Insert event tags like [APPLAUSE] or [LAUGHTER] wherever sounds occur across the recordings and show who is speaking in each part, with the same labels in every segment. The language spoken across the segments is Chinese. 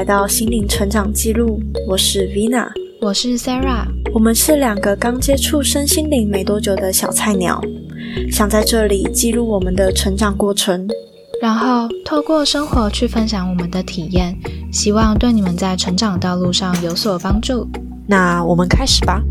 Speaker 1: 来到心灵成长记录，我是 Vina，
Speaker 2: 我是 Sarah，
Speaker 1: 我们是两个刚接触身心灵没多久的小菜鸟，想在这里记录我们的成长过程，
Speaker 2: 然后透过生活去分享我们的体验，希望对你们在成长道路上有所帮助。
Speaker 1: 那我们开始吧。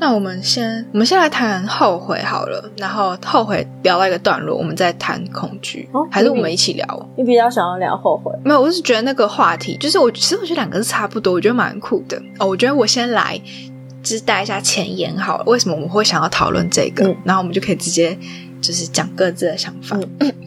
Speaker 3: 那我们先，我们先来谈后悔好了，然后后悔聊到一个段落，我们再谈恐惧，还是我们一起聊？
Speaker 1: 你比较想要聊后悔？
Speaker 3: 没有，我是觉得那个话题，就是我其实我觉得两个是差不多，我觉得蛮酷的哦。我觉得我先来，就是带一下前言好了，为什么我们会想要讨论这个？然后我们就可以直接。就是讲各自的想法，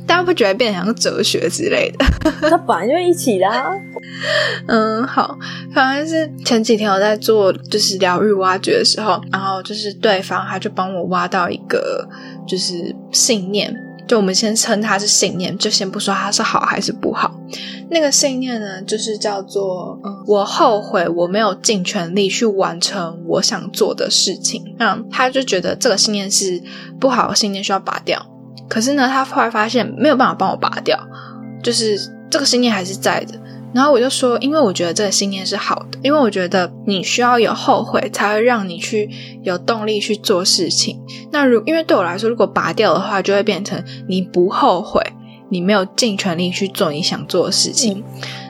Speaker 3: 大家不觉得变成像哲学之类的？[LAUGHS]
Speaker 1: 那本来就一起啦。[LAUGHS]
Speaker 3: 嗯，好，反正是前几天我在做就是疗愈挖掘的时候，然后就是对方他就帮我挖到一个就是信念。就我们先称它是信念，就先不说它是好还是不好。那个信念呢，就是叫做“我后悔我没有尽全力去完成我想做的事情”。那他就觉得这个信念是不好的信念，需要拔掉。可是呢，他后来发现没有办法帮我拔掉，就是这个信念还是在的。然后我就说，因为我觉得这个信念是好的，因为我觉得你需要有后悔，才会让你去有动力去做事情。那如因为对我来说，如果拔掉的话，就会变成你不后悔，你没有尽全力去做你想做的事情。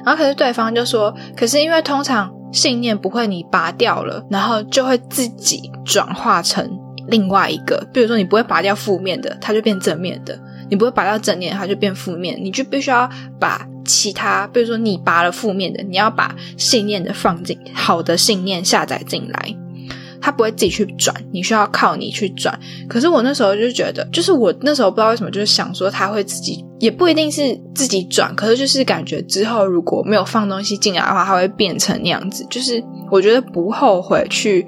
Speaker 3: 然后可是对方就说，可是因为通常信念不会你拔掉了，然后就会自己转化成另外一个，比如说你不会拔掉负面的，它就变正面的。你不会拔掉正念，它就变负面。你就必须要把其他，比如说你拔了负面的，你要把信念的放进好的信念下载进来，它不会自己去转，你需要靠你去转。可是我那时候就觉得，就是我那时候不知道为什么，就是想说它会自己，也不一定是自己转，可是就是感觉之后如果没有放东西进来的话，它会变成那样子。就是我觉得不后悔去，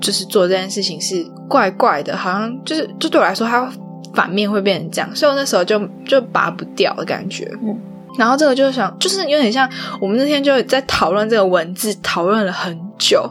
Speaker 3: 就是做这件事情是怪怪的，好像就是就对我来说它。反面会变成这样，所以我那时候就就拔不掉的感觉。嗯，然后这个就想，就是有点像我们那天就在讨论这个文字，讨论了很久，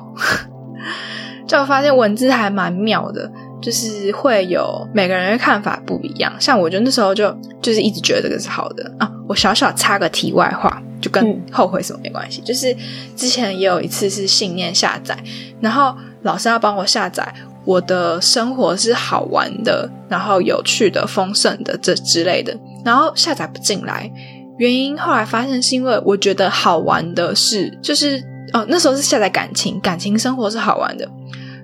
Speaker 3: [LAUGHS] 就发现文字还蛮妙的，就是会有每个人的看法不一样。像我觉得那时候就就是一直觉得这个是好的啊。我小小插个题外话，就跟后悔什么没关系。就是之前也有一次是信念下载，然后老师要帮我下载。我的生活是好玩的，然后有趣的、丰盛的这之类的，然后下载不进来，原因后来发现是因为我觉得好玩的是，就是哦那时候是下载感情，感情生活是好玩的，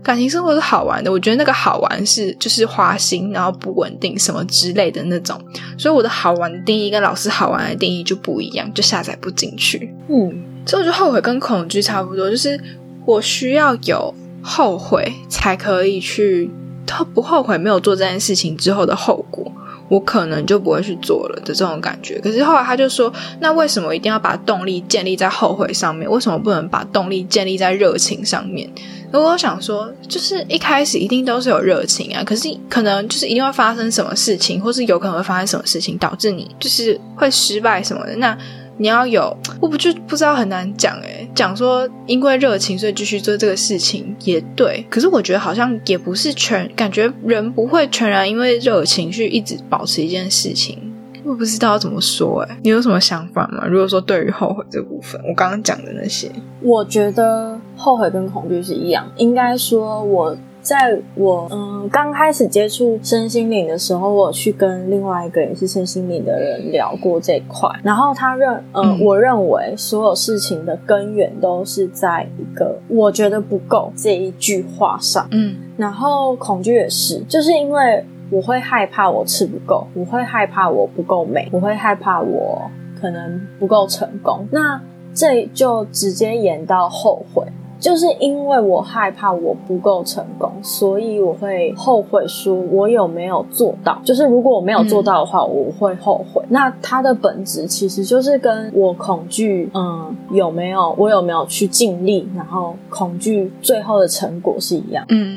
Speaker 3: 感情生活是好玩的，我觉得那个好玩是就是花心，然后不稳定什么之类的那种，所以我的好玩的定义跟老师好玩的定义就不一样，就下载不进去。嗯，所以我就后悔跟恐惧差不多，就是我需要有。后悔才可以去，他不后悔没有做这件事情之后的后果，我可能就不会去做了的这种感觉。可是后来他就说，那为什么一定要把动力建立在后悔上面？为什么不能把动力建立在热情上面？我想说，就是一开始一定都是有热情啊，可是可能就是一定会发生什么事情，或是有可能会发生什么事情导致你就是会失败什么的。那你要有，我不就不知道很难讲诶，讲说因为热情所以继续做这个事情也对，可是我觉得好像也不是全，感觉人不会全然因为热情去一直保持一件事情，我不知道怎么说诶，你有什么想法吗？如果说对于后悔这部分，我刚刚讲的那些，
Speaker 1: 我觉得后悔跟恐惧是一样，应该说我。在我嗯刚开始接触身心灵的时候，我去跟另外一个也是身心灵的人聊过这块，然后他认嗯。我认为所有事情的根源都是在一个我觉得不够这一句话上，嗯，然后恐惧也是，就是因为我会害怕我吃不够，我会害怕我不够美，我会害怕我可能不够成功，那这就直接演到后悔。就是因为我害怕我不够成功，所以我会后悔，说我有没有做到。就是如果我没有做到的话，我会后悔。那它的本质其实就是跟我恐惧，嗯，有没有我有没有去尽力，然后恐惧最后的成果是一样。
Speaker 3: 嗯，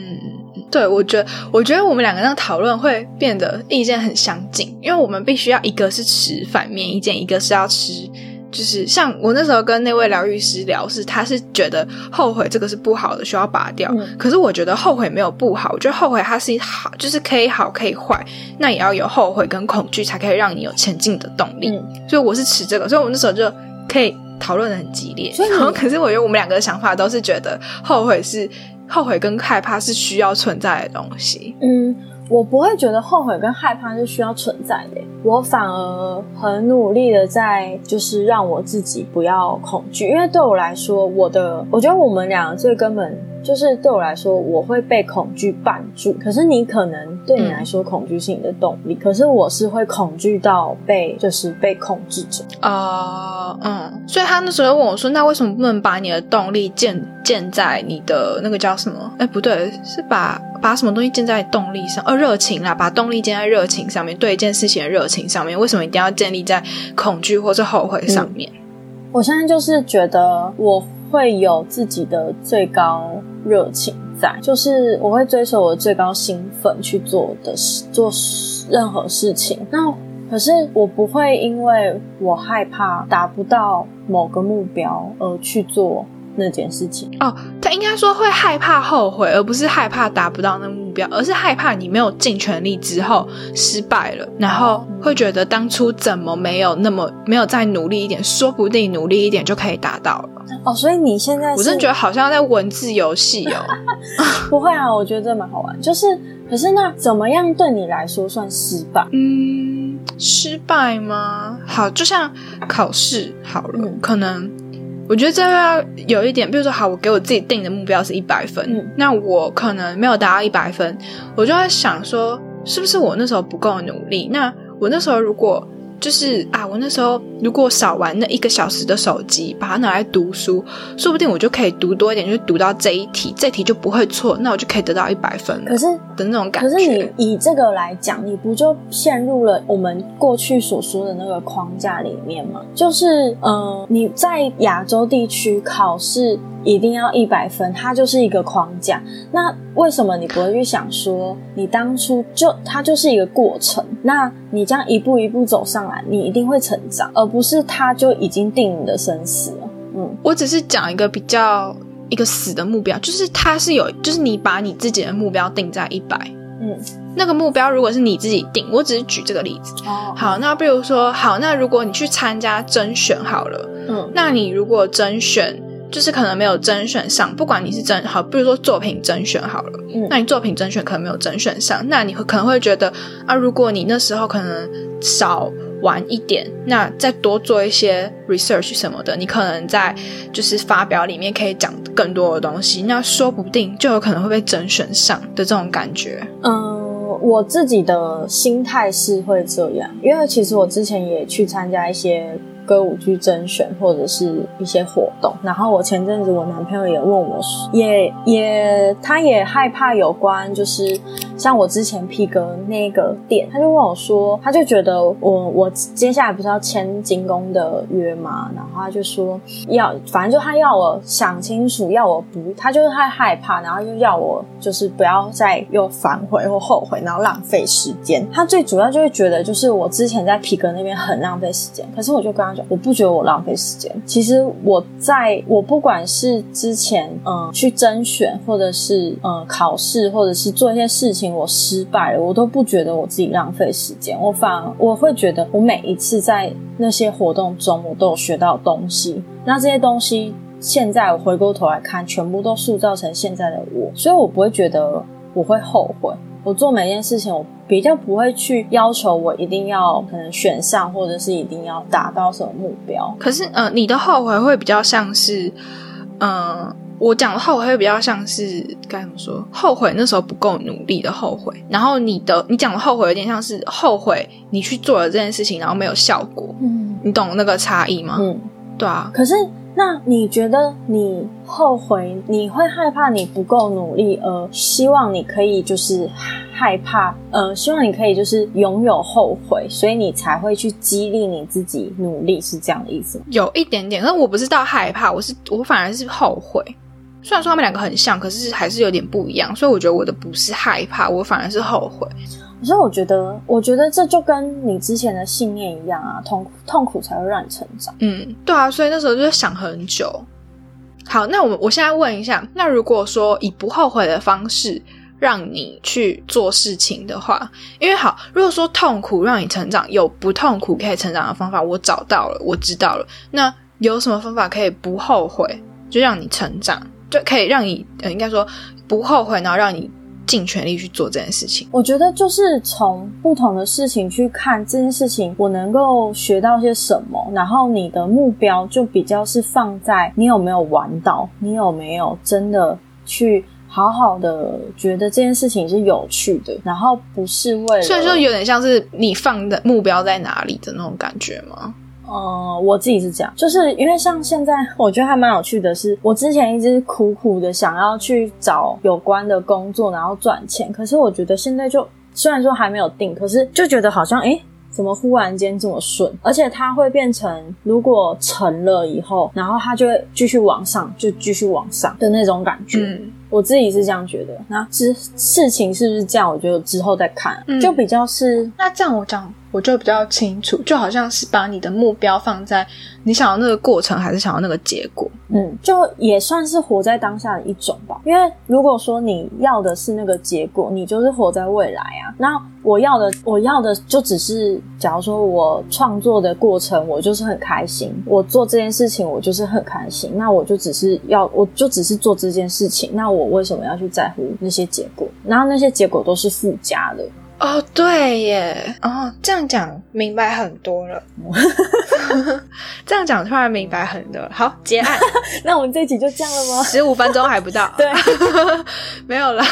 Speaker 3: 对，我觉得，我觉得我们两个人讨论会变得意见很相近，因为我们必须要一个是持反面意见，一个是要持。就是像我那时候跟那位疗愈师聊，是他是觉得后悔这个是不好的，需要拔掉。
Speaker 1: 嗯
Speaker 3: 可是我觉得后悔没有不好，我觉得后悔它是好，就是可以好可以坏，那也要有后悔跟恐惧，才可以让你有前进的动力。
Speaker 1: 嗯
Speaker 3: 所以我是持这个，所以我那时候就可以讨论的很激烈。
Speaker 1: 所以
Speaker 3: 然后可是我觉得我们两个的想法都是觉得后悔是后悔跟害怕是需要存在的东西。
Speaker 1: 嗯，我不会觉得后悔跟害怕是需要存在的，我反而很努力的在就是让我自己不要恐惧，因为对我来说，我的我觉得我们俩最根本就是对我来说，我会被恐惧绊住，可是你可能对你来说恐惧是你的动力，可是我是会恐惧到被就是被控制着。
Speaker 3: 啊，嗯，所以他那时候问我说：“那为什么不能把你的动力建建在你的那个叫什么？哎，不对，是把把什么东西建在动力上？呃，热情啦，把动力建在热情上面，对一件事情的热情上面。为什么一定要建立在恐惧或是后悔上面？
Speaker 1: 我现在就是觉得我会有自己的最高热情在，就是我会追求我的最高兴奋去做的事，做任何事情。那可是我不会因为我害怕达不到某个目标而去做那件事情。
Speaker 3: 哦，他应该说会害怕后悔，而不是害怕达不到那目标，而是害怕你没有尽全力之后失败了，然后会觉得当初怎么没有那么没有再努力一点，说不定努力一点就可以达到了。
Speaker 1: 哦，所以你现在是
Speaker 3: 我真的觉得好像在文字游戏哦。[LAUGHS]
Speaker 1: 不会啊？我觉得这蛮好玩。就是，可是那怎么样对你来说算失败？
Speaker 3: 嗯，失败吗？好，就像考试好了，
Speaker 1: 嗯
Speaker 3: 可能我觉得这要有一点，比如说，好，我给我自己定的目标是一百分，
Speaker 1: 嗯
Speaker 3: 那我可能没有达到一百分，我就在想说，是不是我那时候不够努力？那我那时候如果就是啊，我那时候如果少玩那一个小时的手机，把它拿来读书，说不定我就可以读多一点，就是读到这一题，这题就不会错，那我就可以得到一百分了
Speaker 1: 可是
Speaker 3: 的那种感觉。
Speaker 1: 可是你以这个来讲，你不就陷入了我们过去所说的那个框架里面吗？就是，嗯、呃，你在亚洲地区考试一定要一百分，它就是一个框架。那为什么你不会去想说，你当初就它就是一个过程？那你这样一步一步走上来，你一定会成长，而不是它就已经定你的生死了。嗯
Speaker 3: 我只是讲一个比较一个死的目标，就是它是有，就是你把你自己的目标定在一百，
Speaker 1: 嗯，
Speaker 3: 那个目标如果是你自己定，我只是举这个例子。
Speaker 1: 哦，
Speaker 3: 好，那比如说，好，那如果你去参加甄选好了，
Speaker 1: 嗯
Speaker 3: 那你如果甄选就是可能没有甄选上，不管你是甄好，比如说作品甄选好了，
Speaker 1: 嗯
Speaker 3: 那你作品甄选可能没有甄选上，那你会可能会觉得啊，如果你那时候可能少玩一点，那再多做一些 research 什么的，你可能在就是发表里面可以讲更多的东西，那说不定就有可能会被甄选上的这种感觉。
Speaker 1: 嗯，我自己的心态是会这样，因为其实我之前也去参加一些歌舞剧甄选或者是一些活动，然后我前阵子我男朋友也问我，也也他也害怕有关就是像我之前 P 哥那个店，他就问我说，他就觉得我我接下来不是要签精工的约吗？然后他就说要，反正就他要我想清楚，要我不，他就是太害怕，然后就要我就是不要再又反悔或后悔，然后浪费时间。他最主要就是觉得，就是我之前在皮革那边很浪费时间，可是我就跟他我不觉得我浪费时间。其实我在我不管是之前嗯去甄选，或者是嗯考试，或者是做一些事情我失败了，我都不觉得我自己浪费时间，我反而我会觉得我每一次在那些活动中，我都有学到东西。那这些东西现在我回过头来看，全部都塑造成现在的我，所以我不会觉得我会后悔。我做每件事情，我比较不会去要求我一定要可能选上，或者是一定要达到什么目标。
Speaker 3: 可是，呃，你的后悔会比较像是，嗯、我讲的后悔会比较像是该怎么说？后悔那时候不够努力的后悔。然后你的你讲的后悔有点像是后悔你去做了这件事情，然后没有效果。
Speaker 1: 嗯
Speaker 3: 你懂那个差异吗？
Speaker 1: 嗯，
Speaker 3: 对啊，
Speaker 1: 可是那你觉得你后悔，你会害怕你不够努力，而希望你可以就是害怕，呃，希望你可以就是拥有后悔，所以你才会去激励你自己努力，是这样的意思吗？
Speaker 3: 有一点点，但我不是到害怕，我是我反而是后悔。虽然说他们两个很像，可是还是有点不一样，所以我觉得我的不是害怕，我反而是后悔。
Speaker 1: 可是我觉得，我觉得这就跟你之前的信念一样啊，痛苦痛苦才会让你成长。
Speaker 3: 嗯，对啊，所以那时候就想很久。好，那我我现在问一下，那如果说以不后悔的方式让你去做事情的话，因为好，如果说痛苦让你成长，有不痛苦可以成长的方法，我找到了，我知道了。那有什么方法可以不后悔，就让你成长，就可以让你呃，应该说不后悔，然后让你尽全力去做这件事情。
Speaker 1: 我觉得就是从不同的事情去看这件事情，我能够学到些什么，然后你的目标就比较是放在你有没有玩到，你有没有真的去好好的觉得这件事情是有趣的，然后不是为了，
Speaker 3: 所以说有点像是你放的目标在哪里的那种感觉吗？
Speaker 1: 呃，我自己是这样，就是因为像现在，我觉得还蛮有趣的是，我之前一直苦苦的想要去找有关的工作，然后赚钱。可是我觉得现在就虽然说还没有定，可是就觉得好像诶，怎么忽然间这么顺？而且它会变成，如果成了以后，然后它就会继续往上，就继续往上的那种感觉。
Speaker 3: 嗯，
Speaker 1: 我自己是这样觉得。那之事情是不是这样？我觉得之后再看，
Speaker 3: 嗯
Speaker 1: 就比较是
Speaker 3: 那这样我讲我就比较清楚，就好像是把你的目标放在你想要那个过程，还是想要那个结果。
Speaker 1: 嗯，就也算是活在当下的一种吧。因为如果说你要的是那个结果，你就是活在未来啊。那我要的，我要的就只是，假如说我创作的过程，我就是很开心，我做这件事情，我就是很开心。那我就只是要，我就只是做这件事情。那我为什么要去在乎那些结果？然后那些结果都是附加的。
Speaker 3: 哦，对耶，哦，这样讲明白很多了。[LAUGHS] 这样讲突然明白很多了。好，结案，[LAUGHS]
Speaker 1: 那我们这一集就这样了吗？
Speaker 3: 十五分钟还不到。[LAUGHS]
Speaker 1: 对，
Speaker 3: 没有啦。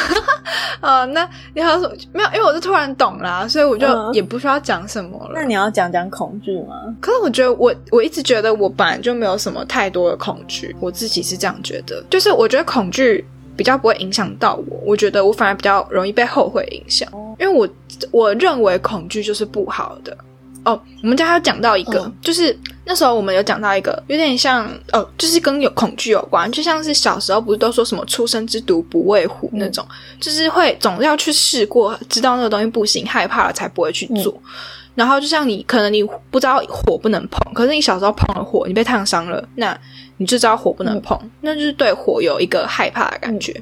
Speaker 3: 哦，那你还有什么？没有，因为我是突然懂啦，所以我就
Speaker 1: 嗯
Speaker 3: 也不需要讲什么了。
Speaker 1: 那你要讲讲恐惧吗？
Speaker 3: 可是我觉得我我一直觉得我本来就没有什么太多的恐惧，我自己是这样觉得，就是我觉得恐惧比较不会影响到我，我觉得我反而比较容易被后悔影响，因为我我认为恐惧就是不好的。哦，我们家还有讲到一个，
Speaker 1: 嗯。
Speaker 3: 就是那时候我们有讲到一个，有点像哦，就是跟有恐惧有关，就像是小时候不是都说什么“初生之犊不畏虎”那种，就是会总要去试过，知道那个东西不行，害怕了才不会去做。然后就像你，可能你不知道火不能碰，可是你小时候碰了火，你被烫伤了，那你就知道火不能碰，那就是对火有一个害怕的感觉。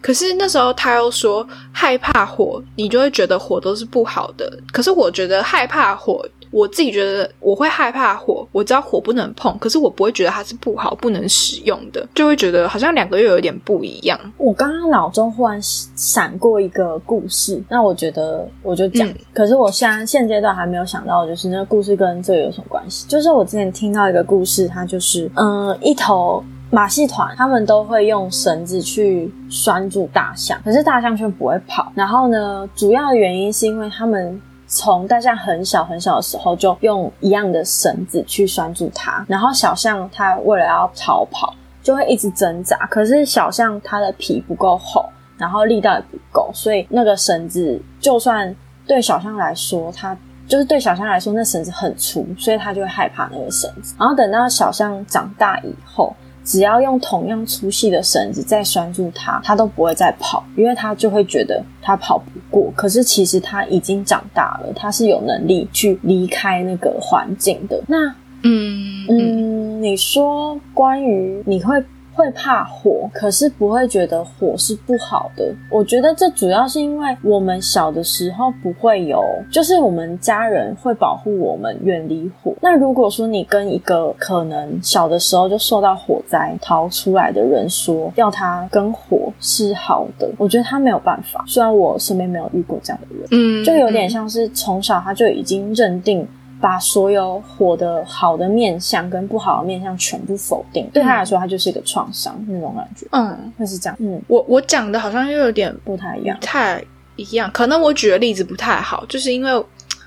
Speaker 3: 可是那时候他又说害怕火，你就会觉得火都是不好的。可是我觉得害怕火，我自己觉得我会害怕火，我知道火不能碰，可是我不会觉得它是不好、不能使用的，就会觉得好像两个又有点不一样。
Speaker 1: 我刚刚脑中忽然闪过一个故事，那我觉得我就讲。
Speaker 3: 嗯
Speaker 1: 可是我现在现阶段还没有想到，就是那个故事跟这个有什么关系？就是我之前听到一个故事，它就是嗯、一头。马戏团他们都会用绳子去拴住大象，可是大象却不会跑。然后呢，主要的原因是因为他们从大象很小很小的时候就用一样的绳子去拴住它，然后小象它为了要逃跑，就会一直挣扎。可是小象它的皮不够厚，然后力道也不够，所以那个绳子就算对小象来说，它就是对小象来说，那绳子很粗，所以它就会害怕那个绳子。然后等到小象长大以后，只要用同样粗细的绳子再拴住它，它都不会再跑，因为它就会觉得它跑不过。可是其实它已经长大了，它是有能力去离开那个环境的。那
Speaker 3: 嗯嗯
Speaker 1: 嗯，你说关于你会会怕火，可是不会觉得火是不好的。我觉得这主要是因为我们小的时候不会有，就是我们家人会保护我们远离火。那如果说你跟一个可能小的时候就受到火灾逃出来的人说要他跟火是好的，我觉得他没有办法。虽然我身边没有遇过这样的人，
Speaker 3: 嗯，
Speaker 1: 就有点像是从小他就已经认定，把所有火的好的面相跟不好的面相全部否定，对他来说，他就是一个创伤那种感觉，
Speaker 3: 嗯，
Speaker 1: 会是这样，嗯，
Speaker 3: 我我讲的好像又有点
Speaker 1: 不太一样
Speaker 3: 不，太一样，可能我举的例子不太好，就是因为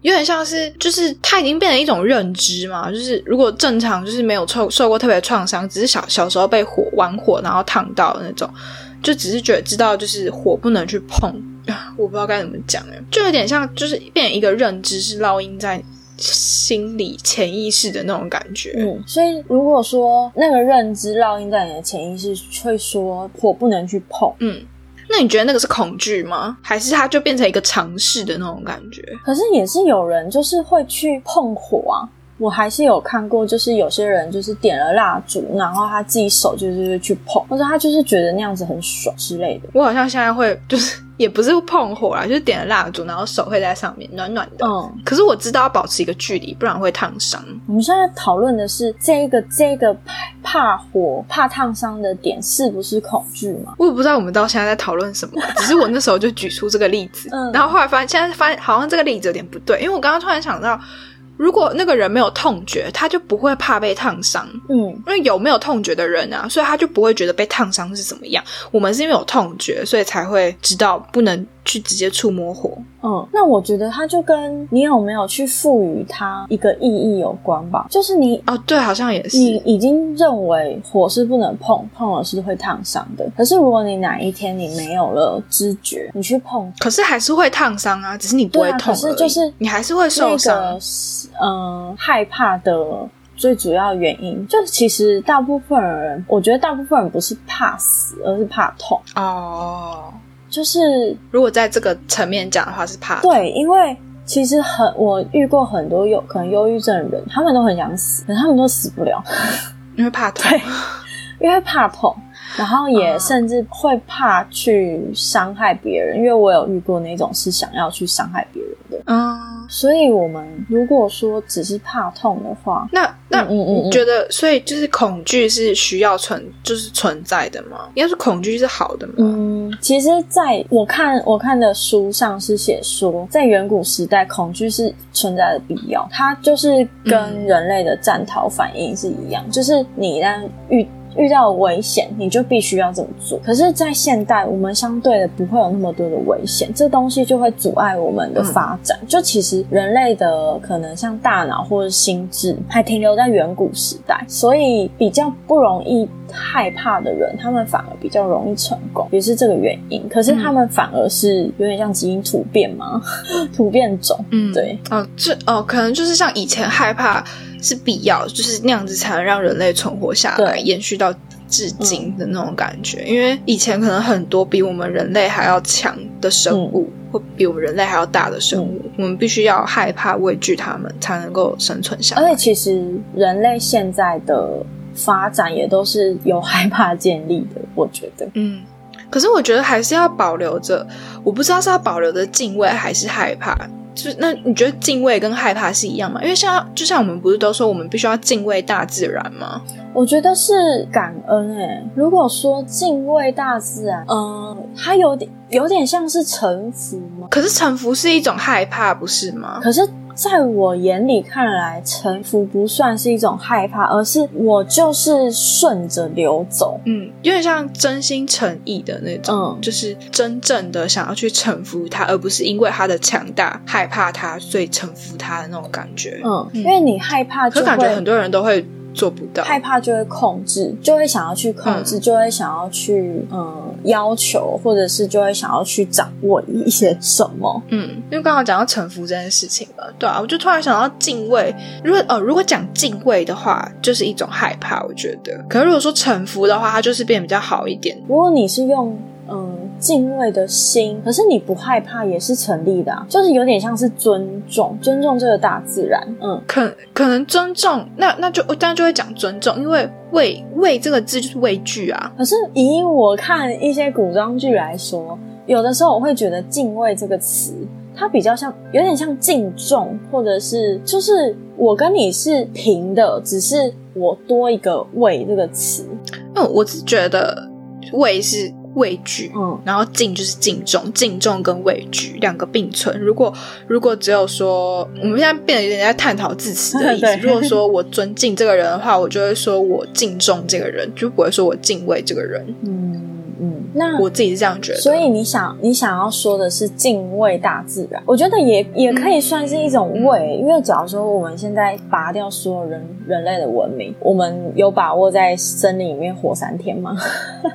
Speaker 3: 有点像是，就是他已经变成一种认知嘛，就是如果正常就是没有受受过特别创伤，只是小小时候被火玩火然后烫到的那种，就只是觉得知道就是火不能去碰，啊 [LAUGHS] 我不知道该怎么讲哎，就有点像就是变成一个认知是烙印在心理潜意识的那种感觉，
Speaker 1: 嗯，所以如果说那个认知烙印在你的潜意识，会说火不能去碰，
Speaker 3: 嗯，那你觉得那个是恐惧吗？还是它就变成一个尝试的那种感觉？
Speaker 1: 可是也是有人就是会去碰火啊。我还是有看过，就是有些人就是点了蜡烛，然后他自己手就是去碰，或者他就是觉得那样子很爽之类的。
Speaker 3: 我好像现在会就是也不是碰火啦，就是点了蜡烛，然后手会在上面暖暖的。
Speaker 1: 嗯，
Speaker 3: 可是我知道要保持一个距离，不然会烫伤。
Speaker 1: 我们现在讨论的是这个这个怕火怕烫伤的点是不是恐惧吗？
Speaker 3: 我也不知道我们到现在在讨论什么，[LAUGHS] 只是我那时候就举出这个例子，
Speaker 1: 嗯
Speaker 3: 然后后来发现现在发现好像这个例子有点不对，因为我刚刚突然想到。如果那个人没有痛觉，他就不会怕被烫伤。
Speaker 1: 嗯
Speaker 3: 因为有没有痛觉的人啊，所以他就不会觉得被烫伤是怎么样。我们是因为有痛觉，所以才会知道不能去直接触摸火。
Speaker 1: 嗯，那我觉得它就跟你有没有去赋予它一个意义有关吧。就是你
Speaker 3: 哦，对，好像也是。
Speaker 1: 你已经认为火是不能碰，碰了是会烫伤的。可是如果你哪一天你没有了知觉，你去碰，
Speaker 3: 可是还是会烫伤啊，只是你不会痛、
Speaker 1: 可是就是
Speaker 3: 你还是会受
Speaker 1: 那
Speaker 3: 伤。
Speaker 1: 个嗯害怕的最主要原因，就其实大部分人，我觉得大部分人不是怕死，而是怕痛。
Speaker 3: 哦，
Speaker 1: 就是
Speaker 3: 如果在这个层面讲的话，是怕
Speaker 1: 对，因为其实很我遇过很多有可能忧郁症的人，他们都很想死，可他们都死不了，
Speaker 3: 因为怕痛。
Speaker 1: 对因为怕痛。然后也
Speaker 3: 嗯
Speaker 1: 甚至会怕去伤害别人，因为我有遇过那种是想要去伤害别人的。
Speaker 3: 嗯，
Speaker 1: 所以，我们如果说只是怕痛的话，
Speaker 3: 那那你觉得，所以就是恐惧是需要存，就是存在的吗？应该是恐惧是好的吗？
Speaker 1: 嗯，其实在我看我看的书上是写说，在远古时代，恐惧是存在的必要，它就是跟
Speaker 3: 嗯
Speaker 1: 人类的战逃反应是一样，就是你一旦遇遇到危险，你就必须要这么做。可是，在现代，我们相对的不会有那么多的危险，这东西就会阻碍我们的发展。就其实人类的可能像大脑或者心智还停留在远古时代，所以比较不容易害怕的人，他们反而比较容易成功，也是这个原因。可是他们反而是有点像基因突变嘛，[LAUGHS] 突变种。
Speaker 3: 嗯，
Speaker 1: 对，
Speaker 3: 哦，这哦，可能就是像以前害怕是必要，就是那样子才能让人类存活下来，延续到至今的那种感觉。因为以前可能很多比我们人类还要强的生物，或比我们人类还要大的生物，我们必须要害怕、畏惧它们，才能够生存下来。
Speaker 1: 而且其实人类现在的发展也都是由害怕建立的，我觉得。
Speaker 3: 嗯，可是我觉得还是要保留着，我不知道是要保留着敬畏还是害怕。就是那你觉得敬畏跟害怕是一样吗？因为像就像我们不是都说我们必须要敬畏大自然吗？
Speaker 1: 我觉得是感恩诶、如果说敬畏大自然，嗯、它有点有点像是臣服吗？
Speaker 3: 可是臣服是一种害怕，不是吗？
Speaker 1: 可是在我眼里看来，臣服不算是一种害怕，而是我就是顺着流走。
Speaker 3: 嗯，有点像真心诚意的那种，
Speaker 1: 嗯
Speaker 3: 就是真正的想要去臣服他，而不是因为他的强大害怕他，所以臣服他的那种感觉。
Speaker 1: 嗯，因为你害怕就
Speaker 3: 可感觉很多人都会做不到。
Speaker 1: 害怕就会控制，就会想要去控制，就会想要去嗯要求，或者是就会想要去掌握一些什么。
Speaker 3: 嗯，因为刚好讲到臣服这件事情嘛，对啊，我就突然想到敬畏。如果哦，如果讲敬畏的话，就是一种害怕，我觉得。可是如果说臣服的话，它就是变得比较好一点。
Speaker 1: 如果你是用嗯敬畏的心，可是你不害怕也是成立的、啊，就是有点像是尊重，尊重这个大自然。嗯，
Speaker 3: 可可能尊重，那那就当然就会讲尊重，因为畏畏这个字就是畏惧啊。
Speaker 1: 可是以我看一些古装剧来说，有的时候我会觉得敬畏这个词。它比较像，有点像敬重，或者是就是我跟你是平的，只是我多一个“畏”这个词。
Speaker 3: 嗯我是觉得畏是畏惧，
Speaker 1: 嗯
Speaker 3: 然后敬就是敬重，敬重跟畏惧两个并存。如果如果只有说，我们现在变得有点在探讨字词的意思。[LAUGHS] 如果说我尊敬这个人的话，我就会说我敬重这个人，就不会说我敬畏这个人。
Speaker 1: 嗯嗯，那
Speaker 3: 我自己是这样觉得。
Speaker 1: 所以你想你想要说的是敬畏大自然，我觉得也也可以算是一种畏，因为假如说我们现在拔掉所有人人类的文明，我们有把握在森林里面活三天吗？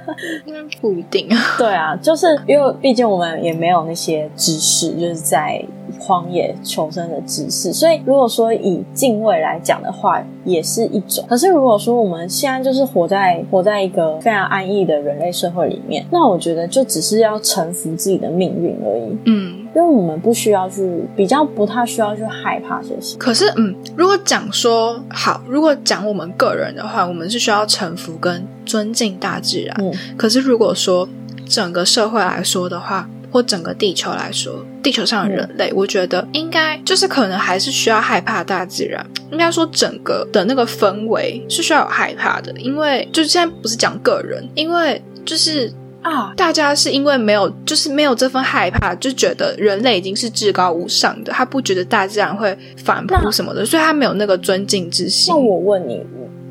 Speaker 1: [LAUGHS]
Speaker 3: 不一定啊。
Speaker 1: 对啊，就是因为毕竟我们也没有那些知识，就是在荒野求生的知识。所以，如果说以敬畏来讲的话，也是一种。可是，如果说我们现在就是活在活在一个非常安逸的人类社会里面，那我觉得就只是要臣服自己的命运而已。
Speaker 3: 嗯。
Speaker 1: 因为我们不需要去比较，不太需要去害怕这些。
Speaker 3: 可是，嗯，如果讲说好，如果讲我们个人的话，我们是需要臣服跟尊敬大自然。
Speaker 1: 嗯，
Speaker 3: 可是如果说整个社会来说的话，或整个地球来说，地球上的人类，我觉得应该就是可能还是需要害怕大自然。应该说，整个的那个氛围是需要有害怕的，因为就是现在不是讲个人，因为就是。啊！大家是因为没有，就是没有这份害怕，就觉得人类已经是至高无上的，他不觉得大自然会反扑什么的，所以他没有那个尊敬之心。
Speaker 1: 那我问你，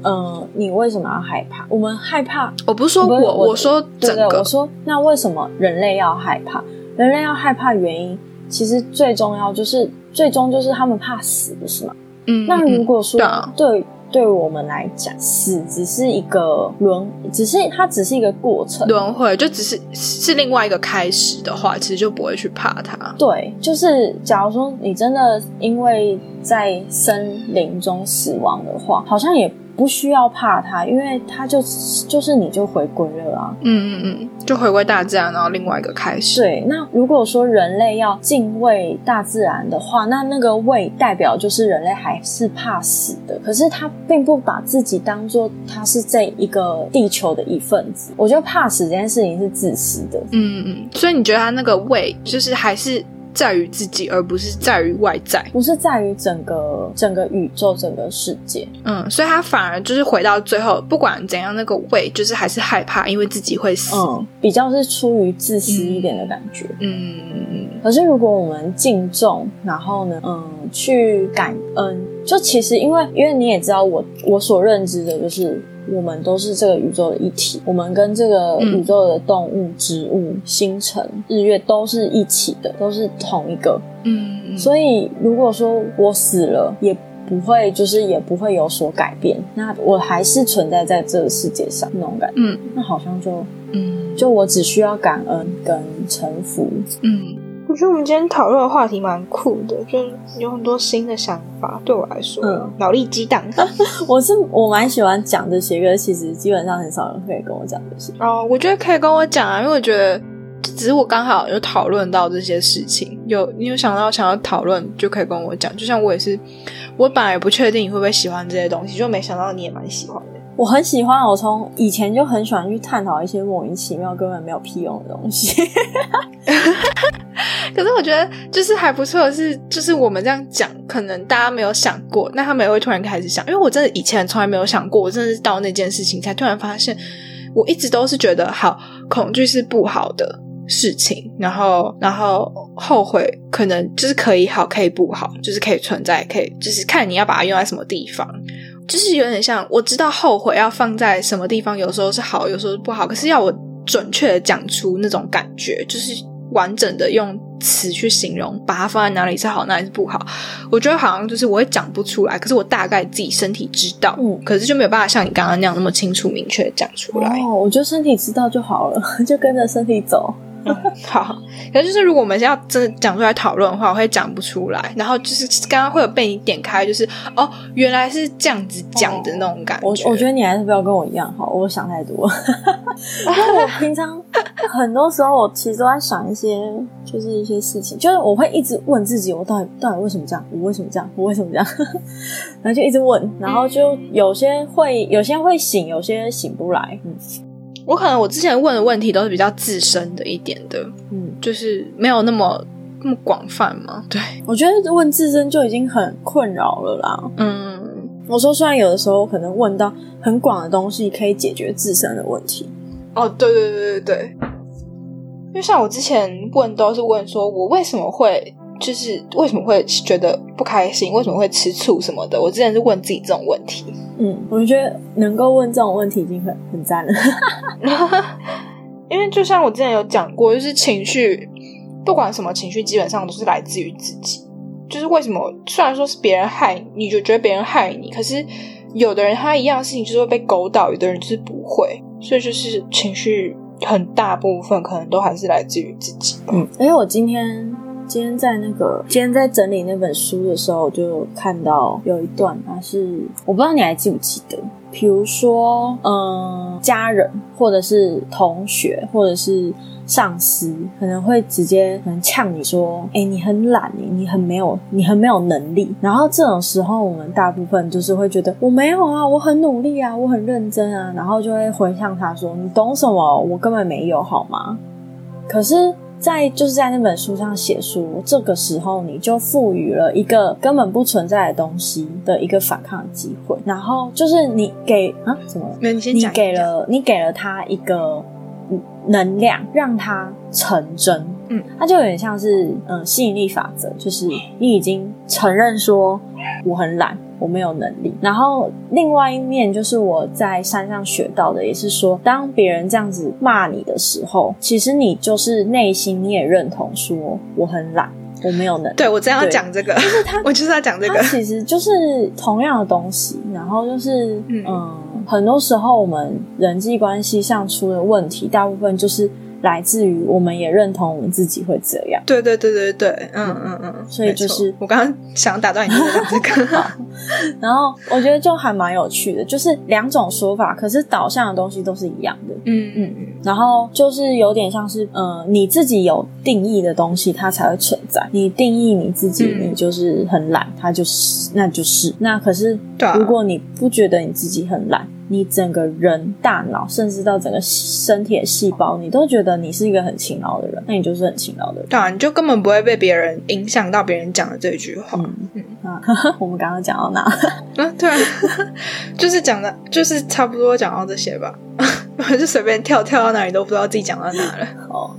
Speaker 1: 嗯，你为什么要害怕？我们害怕，
Speaker 3: 我不是说我，我说整个，
Speaker 1: 我说那为什么人类要害怕？人类要害怕原因，其实最重要就是最终就是他们怕死，不是吗？
Speaker 3: 嗯，
Speaker 1: 那如果说对。对我们来讲，死只是一个轮，只是它只是一个过程，
Speaker 3: 轮回就只是是另外一个开始的话，其实就不会去怕它。
Speaker 1: 对，就是假如说你真的因为在森林中死亡的话，好像也。不需要怕它，因为它就就是你就回归了啊。
Speaker 3: 嗯嗯嗯，就回归大自然，然后另外一个开始。
Speaker 1: 对，那如果说人类要敬畏大自然的话，那那个畏代表就是人类还是怕死的。可是他并不把自己当做他是这一个地球的一份子。我觉得怕死这件事情是自私的。
Speaker 3: 嗯嗯，所以你觉得他那个畏就是还是？在于自己，而不是在于外在，
Speaker 1: 不是在于整个整个宇宙、整个世界。
Speaker 3: 嗯，所以他反而就是回到最后，不管怎样，那个胃就是还是害怕，因为自己会死。
Speaker 1: 嗯，比较是出于自私一点的感觉。
Speaker 3: 嗯嗯嗯。
Speaker 1: 可是如果我们敬重，然后呢，嗯，去感恩，就其实因为因为你也知道，我我所认知的就是。我们都是这个宇宙的一体，我们跟这个宇宙的动物、植物、星辰、日月都是一起的，都是同一个。
Speaker 3: 嗯，
Speaker 1: 所以如果说我死了，也不会，就是也不会有所改变，那我还是存在在这个世界上那种感觉。
Speaker 3: 嗯，
Speaker 1: 那好像就，
Speaker 3: 嗯，
Speaker 1: 就我只需要感恩跟臣服。
Speaker 3: 嗯。我觉得我们今天讨论的话题蛮酷的，就有很多新的想法。对我来说，嗯，脑力激荡。[LAUGHS]
Speaker 1: 我是我蛮喜欢讲这些，可其实基本上很少人可以跟我讲这些。
Speaker 3: 哦，我觉得可以跟我讲啊，因为我觉得只是我刚好有讨论到这些事情，有你有想到想要讨论，就可以跟我讲。就像我也是，我本来也不确定你会不会喜欢这些东西，就没想到你也蛮喜欢的。
Speaker 1: 我很喜欢，我从以前就很喜欢去探讨一些莫名其妙、根本没有屁用的东西。[LAUGHS]
Speaker 3: 可是我觉得就是还不错的是，就是我们这样讲，可能大家没有想过，那他们也会突然开始想。因为我真的以前从来没有想过，我真的是到那件事情才突然发现，我一直都是觉得好恐惧是不好的事情，然后然后后悔可能就是可以好，可以不好，就是可以存在，可以就是看你要把它用在什么地方。就是有点像，我知道后悔要放在什么地方，有时候是好，有时候是不好。可是要我准确的讲出那种感觉，就是完整的用词去形容，把它放在哪里是好，哪里是不好，我觉得好像就是我也讲不出来。可是我大概自己身体知道，
Speaker 1: 嗯，
Speaker 3: 可是就没有办法像你刚刚那样那么清楚明确讲出来。
Speaker 1: 哦，我觉得身体知道就好了，[LAUGHS] 就跟着身体走。[LAUGHS]
Speaker 3: 好，可是就是如果我们要真的讲出来讨论的话，我会讲不出来。然后就是刚刚会有被你点开，就是哦，原来是这样子讲的那种感觉。
Speaker 1: 我我觉得你还是不要跟我一样好，我想太多。因 [LAUGHS] 为我平常很多时候我其实都在想一些，就是一些事情，就是我会一直问自己，我到底到底为什么这样？我为什么这样？我为什么这样？[LAUGHS] 然后就一直问，然后就有些会有些会醒，有些醒不来。嗯。
Speaker 3: 我可能我之前问的问题都是比较自身的一点的，
Speaker 1: 嗯，
Speaker 3: 就是没有那么那么广泛嘛。对，
Speaker 1: 我觉得问自身就已经很困扰了啦。
Speaker 3: 嗯，
Speaker 1: 我说虽然有的时候可能问到很广的东西，可以解决自身的问题。
Speaker 3: 哦，对对对对对，因为像我之前问都是问说我为什么会。就是为什么会觉得不开心？为什么会吃醋什么的？我之前是问自己这种问题。
Speaker 1: 嗯，我觉得能够问这种问题已经很很赞了。[LAUGHS]
Speaker 3: 因为就像我之前有讲过，就是情绪，不管什么情绪，基本上都是来自于自己。就是为什么虽然说是别人害你，就觉得别人害你，可是有的人他一样事情就是会被勾到，有的人就是不会。所以就是情绪很大部分可能都还是来自于自己。
Speaker 1: 嗯，因为我今天。今天在那个今天在整理那本书的时候，就看到有一段，它是我不知道你还记不记得，比如说，嗯，家人或者是同学或者是上司，可能会直接可能呛你说，哎、你很懒，你你很没有，你很没有能力。然后这种时候，我们大部分就是会觉得我没有啊，我很努力啊，我很认真啊，然后就会回向他说，你懂什么？我根本没有，好吗？可是，在就是在那本书上写书，这个时候你就赋予了一个根本不存在的东西的一个反抗的机会，然后就是你给啊什么？
Speaker 3: 你先讲。
Speaker 1: 你给了你给了他一个嗯能量，让他成真。
Speaker 3: 嗯，
Speaker 1: 它就有点像是嗯、呃吸引力法则，就是你已经承认说我很懒，我没有能力。然后另外一面就是我在山上学到的，也是说，当别人这样子骂你的时候，其实你就是内心你也认同说我很懒，我没有能力。
Speaker 3: 对我真要讲这个，
Speaker 1: 就是他 [LAUGHS]
Speaker 3: 我就是要讲这个。
Speaker 1: 其实就是同样的东西，然后就是
Speaker 3: 嗯
Speaker 1: 嗯很多时候我们人际关系上出的问题，大部分就是来自于我们也认同我们自己会这样。
Speaker 3: 对对对对对，嗯嗯嗯，
Speaker 1: 所以就是
Speaker 3: 我刚刚想打断你这个，[LAUGHS]
Speaker 1: 然后我觉得就还蛮有趣的，就是两种说法，可是导向的东西都是一样的。
Speaker 3: 嗯嗯嗯，
Speaker 1: 然后就是有点像是，呃，你自己有定义的东西，它才会存在。你定义你自己，
Speaker 3: 嗯
Speaker 1: 你就是很懒，它就是，那就是。那可是，如果你不觉得你自己很懒，你整个人、大脑，甚至到整个身体的细胞，你都觉得你是一个很勤劳的人，那你就是很勤劳的人。
Speaker 3: 对啊，你就根本不会被别人影响到别人讲的这句话。
Speaker 1: 嗯啊，[LAUGHS] 我们刚刚讲到哪？[LAUGHS]
Speaker 3: 啊，对啊，[LAUGHS] 就是讲的，就是差不多讲到这些吧，我就随便跳跳到哪里都不知道自己讲到哪了。
Speaker 1: 哦，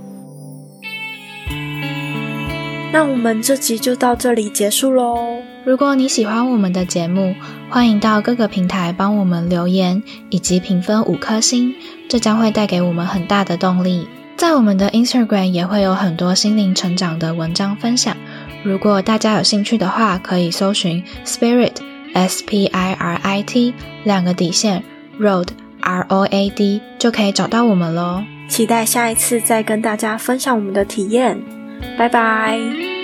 Speaker 4: 那我们这集就到这里结束喽。
Speaker 2: 如果你喜欢我们的节目，欢迎到各个平台帮我们留言以及评分五颗星，这将会带给我们很大的动力。在我们的 Instagram 也会有很多心灵成长的文章分享，如果大家有兴趣的话，可以搜寻 Spirit S P I R I T 两个底线 Road R O A D 就可以找到我们喽。
Speaker 4: 期待下一次再跟大家分享我们的体验，拜拜。